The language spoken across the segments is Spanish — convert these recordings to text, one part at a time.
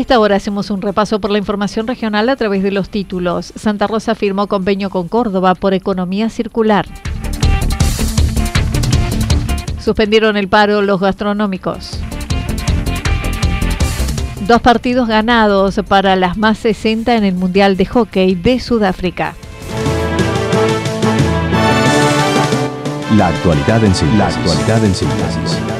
Esta hora hacemos un repaso por la información regional a través de los títulos. Santa Rosa firmó convenio con Córdoba por economía circular. Suspendieron el paro los gastronómicos. Dos partidos ganados para las más 60 en el Mundial de Hockey de Sudáfrica. La actualidad en síntesis. La actualidad en síntesis.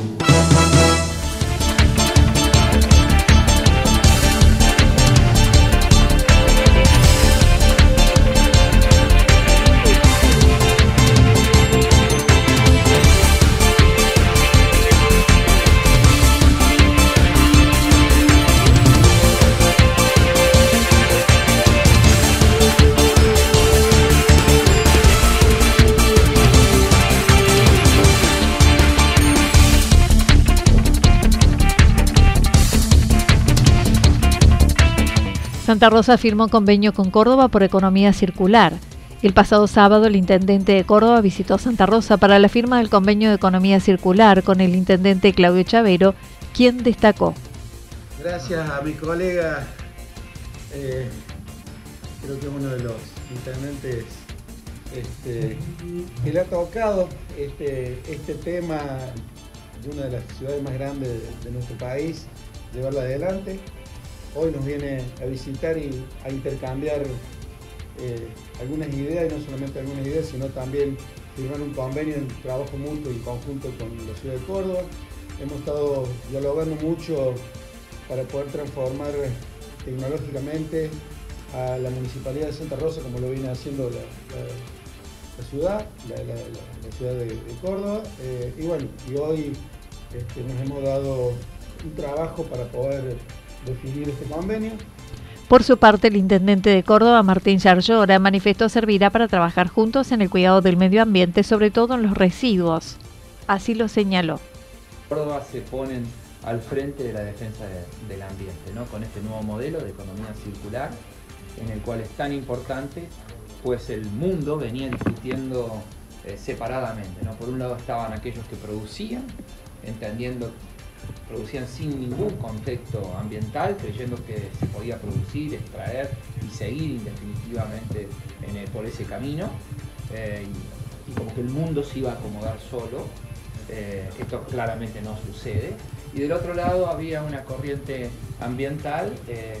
Santa Rosa firmó convenio con Córdoba por economía circular. El pasado sábado el intendente de Córdoba visitó Santa Rosa para la firma del convenio de economía circular con el intendente Claudio Chavero, quien destacó. Gracias a mi colega, eh, creo que uno de los intendentes este, que le ha tocado este, este tema de una de las ciudades más grandes de, de nuestro país, llevarlo adelante hoy nos viene a visitar y a intercambiar eh, algunas ideas, y no solamente algunas ideas, sino también firmar un convenio de trabajo mutuo y conjunto con la ciudad de Córdoba. Hemos estado dialogando mucho para poder transformar tecnológicamente a la Municipalidad de Santa Rosa, como lo viene haciendo la, ciudad, la, ciudad de, Córdoba. Eh, y bueno, y hoy este, nos hemos dado un trabajo para poder definir este convenio. Por su parte, el intendente de Córdoba, Martín Charllora, manifestó servirá para trabajar juntos en el cuidado del medio ambiente, sobre todo en los residuos. Así lo señaló. Córdoba se ponen al frente de la defensa del ambiente, ¿no? con este nuevo modelo de economía circular, en el cual es tan importante, pues el mundo venía discutiendo eh, separadamente. ¿no? Por un lado estaban aquellos que producían, entendiendo producían sin ningún contexto ambiental, creyendo que se podía producir, extraer y seguir indefinitivamente por ese camino, eh, y, como que el mundo se iba a acomodar solo. Eh, esto claramente no sucede. Y del otro lado había una corriente ambiental eh,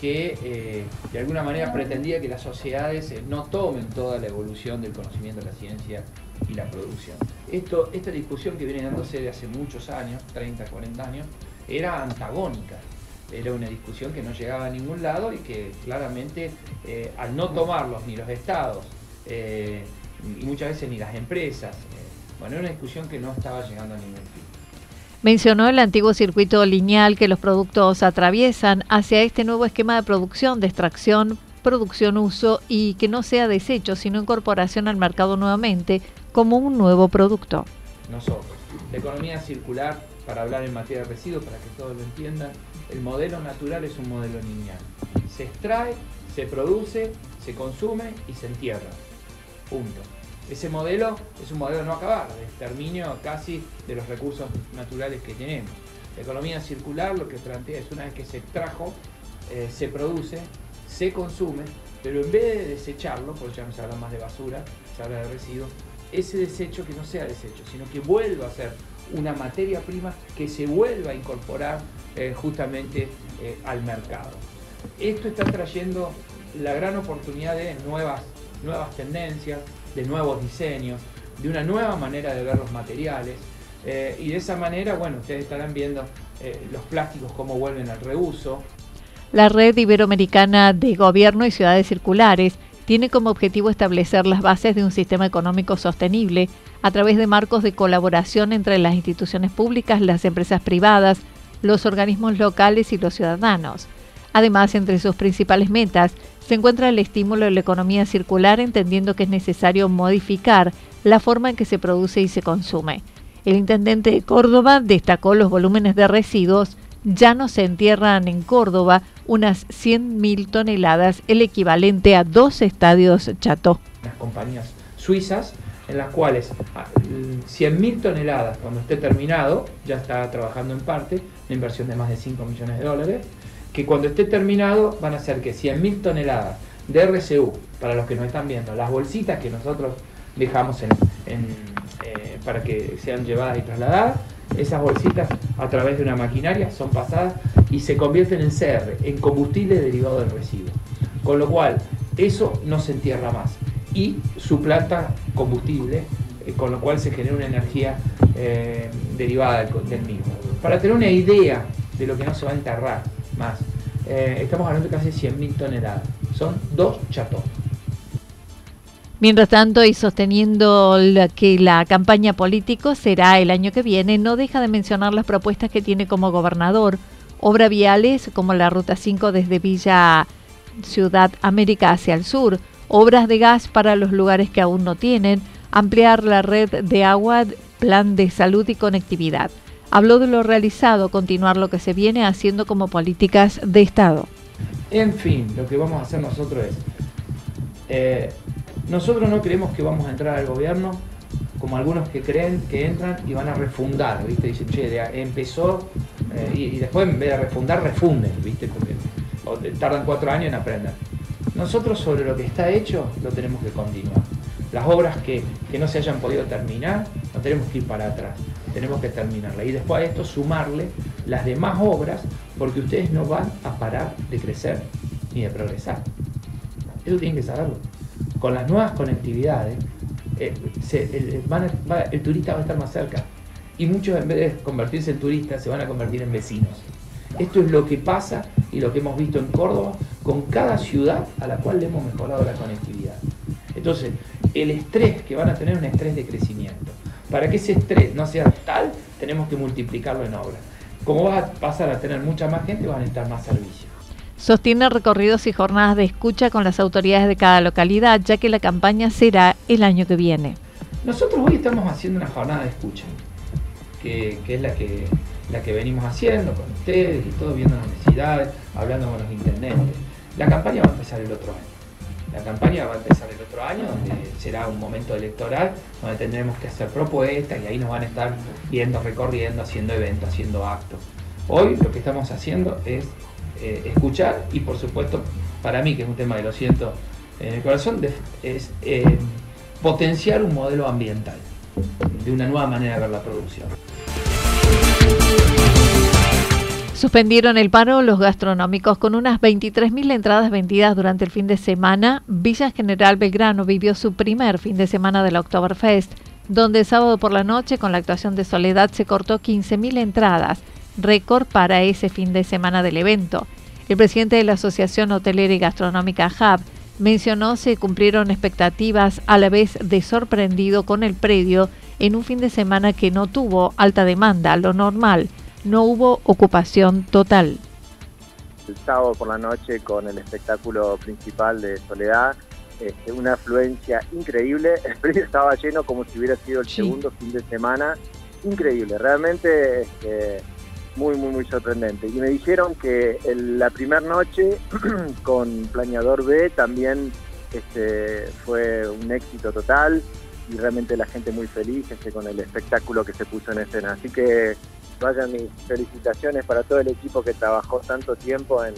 que de alguna manera pretendía que las sociedades no tomen toda la evolución del conocimiento de la ciencia y la producción. Esto, esta discusión que viene dándose de hace muchos años, 30, 40 años, era antagónica. Era una discusión que no llegaba a ningún lado y que claramente eh, al no tomarlos ni los estados eh, y muchas veces ni las empresas, eh, bueno, era una discusión que no estaba llegando a ningún fin. Mencionó el antiguo circuito lineal que los productos atraviesan hacia este nuevo esquema de producción, de extracción, producción, uso y que no sea desecho, sino incorporación al mercado nuevamente como un nuevo producto. Nosotros, la economía circular, para hablar en materia de residuos, para que todos lo entiendan, el modelo natural es un modelo lineal. Se extrae, se produce, se consume y se entierra. Punto. Ese modelo es un modelo no acabar, de exterminio casi de los recursos naturales que tenemos. La economía circular lo que plantea es una vez que se extrajo, eh, se produce, se consume, pero en vez de desecharlo, porque ya no se habla más de basura, se habla de residuos, ese desecho que no sea desecho, sino que vuelva a ser una materia prima que se vuelva a incorporar eh, justamente eh, al mercado. Esto está trayendo la gran oportunidad de nuevas, nuevas tendencias, de nuevos diseños, de una nueva manera de ver los materiales. Eh, y de esa manera, bueno, ustedes estarán viendo los plásticos cómo vuelven al reuso. La red iberoamericana de gobierno y ciudades circulares tiene como objetivo establecer las bases de un sistema económico sostenible a través de marcos de colaboración entre las instituciones públicas, las empresas privadas, los organismos locales y los ciudadanos. Además, entre sus principales metas se encuentra el estímulo de la economía circular, entendiendo que es necesario modificar la forma en que se produce y se consume. El intendente de Córdoba destacó los volúmenes de residuos ya no se entierran en Córdoba unas 100.000 toneladas, el equivalente a dos estadios Chateau. Las compañías suizas, en las cuales 100.000 ah, toneladas, cuando esté terminado, ya está trabajando en parte, una inversión de más de 5 millones de dólares, que cuando esté terminado van a ser que 100.000 toneladas de RCU, para los que nos están viendo, las bolsitas que nosotros dejamos en, eh, para que sean llevadas y trasladadas, esas bolsitas a través de una maquinaria son pasadas y se convierten en CR, en combustible derivado del residuo. Con lo cual, eso no se entierra más y suplanta combustible, eh, con lo cual se genera una energía eh, derivada del, mismo. Para tener una idea de lo que no se va a enterrar más, estamos hablando de casi 100.000 toneladas. Son dos chatos. Mientras tanto, y sosteniendo que la campaña político será el año que viene, no deja de mencionar las propuestas que tiene como gobernador, obras viales como la Ruta 5 desde Villa Ciudad América hacia el sur, obras de gas para los lugares que aún no tienen, ampliar la red de agua, plan de salud y conectividad. Habló de lo realizado, continuar lo que se viene haciendo como políticas de Estado. En fin, lo que vamos a hacer nosotros es eh, nosotros no creemos que vamos a entrar al gobierno como algunos que creen que entran y van a refundar, ¿viste? Dicen, che, empezó eh, y, después en vez de refundar, refunden, ¿viste? Porque tardan cuatro años en aprender. Nosotros sobre lo que está hecho lo tenemos que continuar. Las obras que, que no se hayan podido terminar, no tenemos que ir para atrás, tenemos que terminarlas. Y después a esto sumarle las demás obras, porque ustedes no van a parar de crecer ni de progresar. Eso tienen que saberlo con las nuevas conectividades, eh, el, turista va a estar más cerca. Y muchos en vez de convertirse en turistas se van a convertir en vecinos. Esto es lo que pasa y lo que hemos visto en Córdoba con cada ciudad a la cual le hemos mejorado la conectividad. Entonces, el estrés que van a tener es un estrés de crecimiento. Para que ese estrés no sea tal, tenemos que multiplicarlo en obras. Como vas a pasar a tener mucha más gente, van a necesitar más servicios. Sostiene recorridos y jornadas de escucha con las autoridades de cada localidad, ya que la campaña será el año que viene. Nosotros hoy estamos haciendo una jornada de escucha, que, es la que, la que venimos haciendo con ustedes y todo, viendo las necesidades, hablando con los intendentes. La campaña va a empezar el otro año. La campaña va a empezar el otro año, donde será un momento electoral, donde tendremos que hacer propuestas y ahí nos van a estar viendo, recorriendo, haciendo eventos, haciendo actos. Hoy lo que estamos haciendo es eh, escuchar y por supuesto para mí, que es un tema que lo siento en el corazón, es eh, potenciar un modelo ambiental, de una nueva manera de ver la producción. Suspendieron el paro los gastronómicos con unas 23.000 entradas vendidas durante el fin de semana. Villa General Belgrano vivió su primer fin de semana del Oktoberfest, donde sábado por la noche, con la actuación de Soledad, se cortó 15.000 entradas récord para ese fin de semana del evento. El presidente de la Asociación Hotelera y Gastronómica HUB mencionó se cumplieron expectativas a la vez de sorprendido con el predio en un fin de semana que no tuvo alta demanda, lo normal, no hubo ocupación total. El sábado por la noche con el espectáculo principal de Soledad, este, una afluencia increíble, el predio estaba lleno como si hubiera sido el segundo fin de semana, increíble, realmente este, muy, muy, muy sorprendente. Y me dijeron que la primera noche con Planeador B también este, fue un éxito total y realmente la gente muy feliz este, con el espectáculo que se puso en escena. Así que vayan mis felicitaciones para todo el equipo que trabajó tanto tiempo en,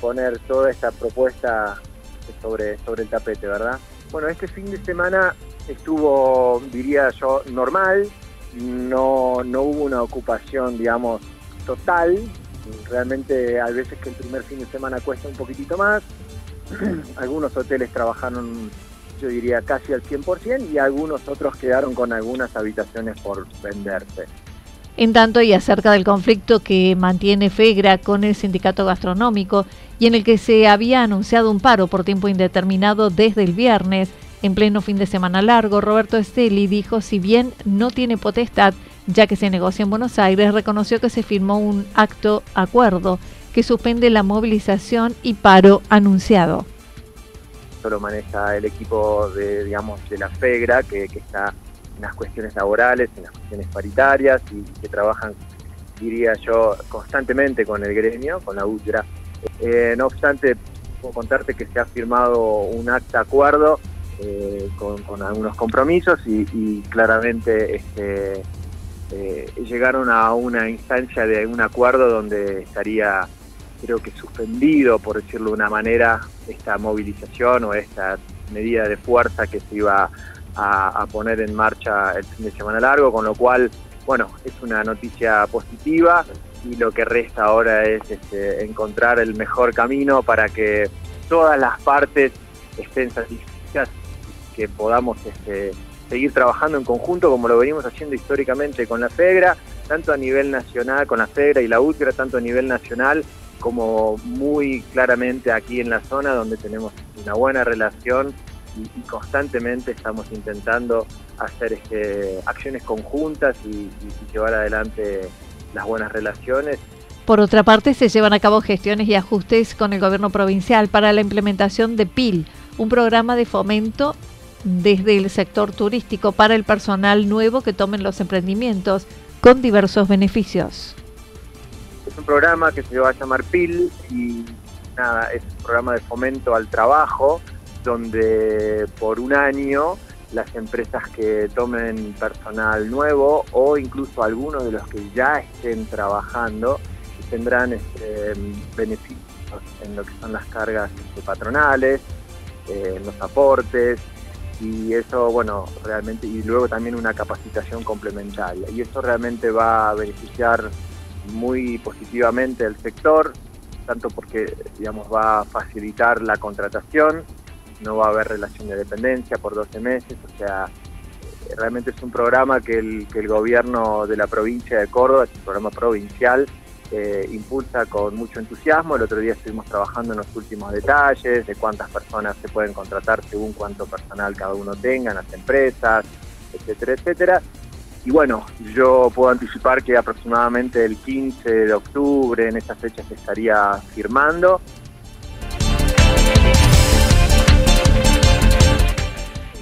poner toda esta propuesta sobre, sobre el tapete, ¿verdad? Bueno, este fin de semana estuvo, diría yo, normal, no, no hubo una ocupación, digamos, total. Realmente hay veces que el primer fin de semana cuesta un poquitito más. algunos hoteles trabajaron, yo diría, casi al 100% y algunos otros quedaron con algunas habitaciones por venderse. En tanto, y acerca del conflicto que mantiene FEGRA con el sindicato gastronómico y en el que se había anunciado un paro por tiempo indeterminado desde el viernes, en pleno fin de semana largo, Roberto Esteli dijo, si bien no tiene potestad, ya que se negocia en Buenos Aires, reconoció que se firmó un acto acuerdo que suspende la movilización y paro anunciado. Esto lo maneja el equipo de, digamos, de la FEGRA, que, está en las cuestiones laborales, en las cuestiones paritarias y que trabajan, diría yo, constantemente con el gremio, con la UTRA. Eh, no obstante, puedo contarte que se ha firmado un acta acuerdo eh, con, algunos compromisos y, claramente este, eh, llegaron a una instancia de un acuerdo donde estaría, creo que suspendido, por decirlo de una manera, esta movilización o esta medida de fuerza que se iba a, poner en marcha el fin de semana largo, con lo cual, bueno, es una noticia positiva y lo que resta ahora es este, encontrar el mejor camino para que todas las partes estén satisfechas que podamos este, seguir trabajando en conjunto como lo venimos haciendo históricamente con la FEGRA, tanto a nivel nacional, con la FEGRA y la UTRA, tanto a nivel nacional como muy claramente aquí en la zona donde tenemos una buena relación y, constantemente estamos intentando hacer este, acciones conjuntas y llevar adelante las buenas relaciones. Por otra parte, se llevan a cabo gestiones y ajustes con el gobierno provincial para la implementación de PIL, un programa de fomento desde el sector turístico para el personal nuevo que tomen los emprendimientos con diversos beneficios. Es un programa que se va a llamar PIL y nada, es un programa de fomento al trabajo donde por un año las empresas que tomen personal nuevo o incluso algunos de los que ya estén trabajando tendrán este, beneficios en lo que son las cargas este, patronales, eh, los aportes, y eso, bueno, realmente, y luego también una capacitación complementaria. Y eso realmente va a beneficiar muy positivamente al sector, tanto porque, digamos, va a facilitar la contratación, no va a haber relación de dependencia por 12 meses, o sea, realmente es un programa que el, que el gobierno de la provincia de Córdoba, es un programa provincial, eh, impulsa con mucho entusiasmo. El otro día estuvimos trabajando en los últimos detalles de cuántas personas se pueden contratar según cuánto personal cada uno tenga en las empresas, etcétera, etcétera. Y bueno, yo puedo anticipar que aproximadamente el 15 de octubre en esa fecha se estaría firmando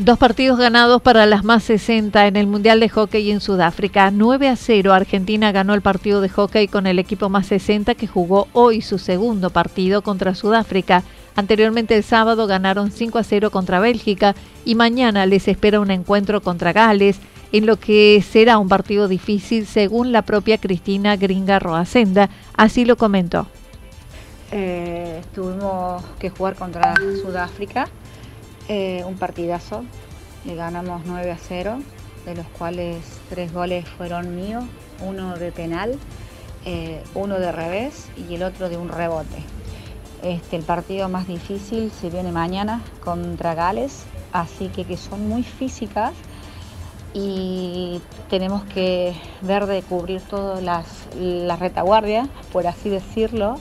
Dos partidos ganados para las más 60 en el Mundial de Hockey en Sudáfrica. 9 a 0 Argentina ganó el partido de hockey con el equipo más 60 que jugó hoy su segundo partido contra Sudáfrica. Anteriormente el sábado ganaron 5 a 0 contra Bélgica y mañana les espera un encuentro contra Gales en lo que será un partido difícil según la propia Cristina Gringa Roacenda. Así lo comentó. Eh, tuvimos que jugar contra Sudáfrica eh, un partidazo, le ganamos 9 a 0, de los cuales tres goles fueron míos, uno de penal, eh, uno de revés y el otro de un rebote. Este, el partido más difícil se viene mañana contra Gales, así que, que son muy físicas y tenemos que ver de cubrir todas las, las retaguardias, por así decirlo,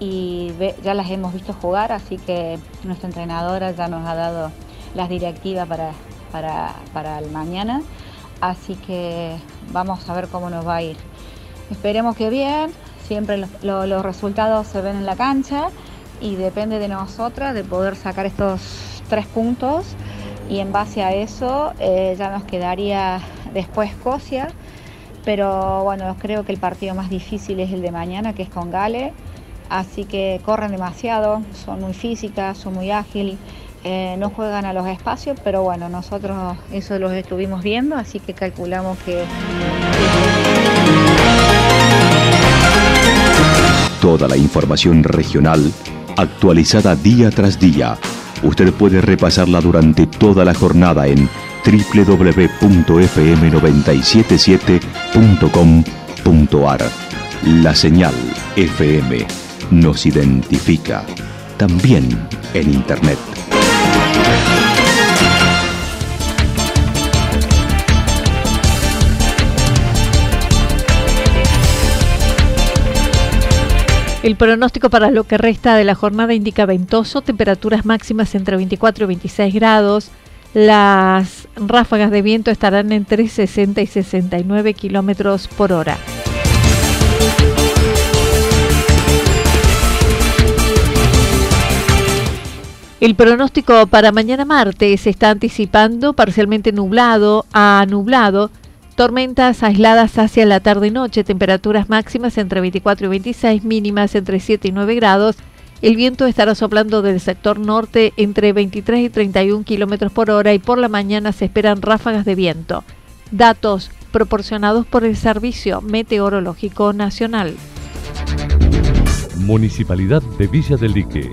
y ya las hemos visto jugar, así que nuestra entrenadora ya nos ha dado las directivas para, para, el mañana, así que vamos a ver cómo nos va a ir. Esperemos que bien, siempre los, resultados se ven en la cancha y depende de nosotras de poder sacar estos tres puntos. Y en base a eso eh, ya nos quedaría después Escocia pero bueno, creo que el partido más difícil es el de mañana, que es con Gale, así que corren demasiado, son muy físicas, son muy ágiles. Eh, no juegan a los espacios, pero bueno, nosotros eso lo estuvimos viendo, así que calculamos que... Toda la información regional actualizada día tras día. Usted puede repasarla durante toda la jornada en www.fm977.com.ar. La señal FM nos identifica también en Internet. El pronóstico para lo que resta de la jornada indica ventoso, temperaturas máximas entre 24 y 26 grados. Las ráfagas de viento estarán entre 60 y 69 kilómetros por hora. El pronóstico para mañana martes está anticipando parcialmente nublado a nublado Tormentas aisladas hacia la tarde-noche, temperaturas máximas entre 24 y 26, mínimas entre 7 y 9 grados. El viento estará soplando del sector norte entre 23 y 31 kilómetros por hora y por la mañana se esperan ráfagas de viento. Datos proporcionados por el Servicio Meteorológico Nacional. Municipalidad de Villa del Lique.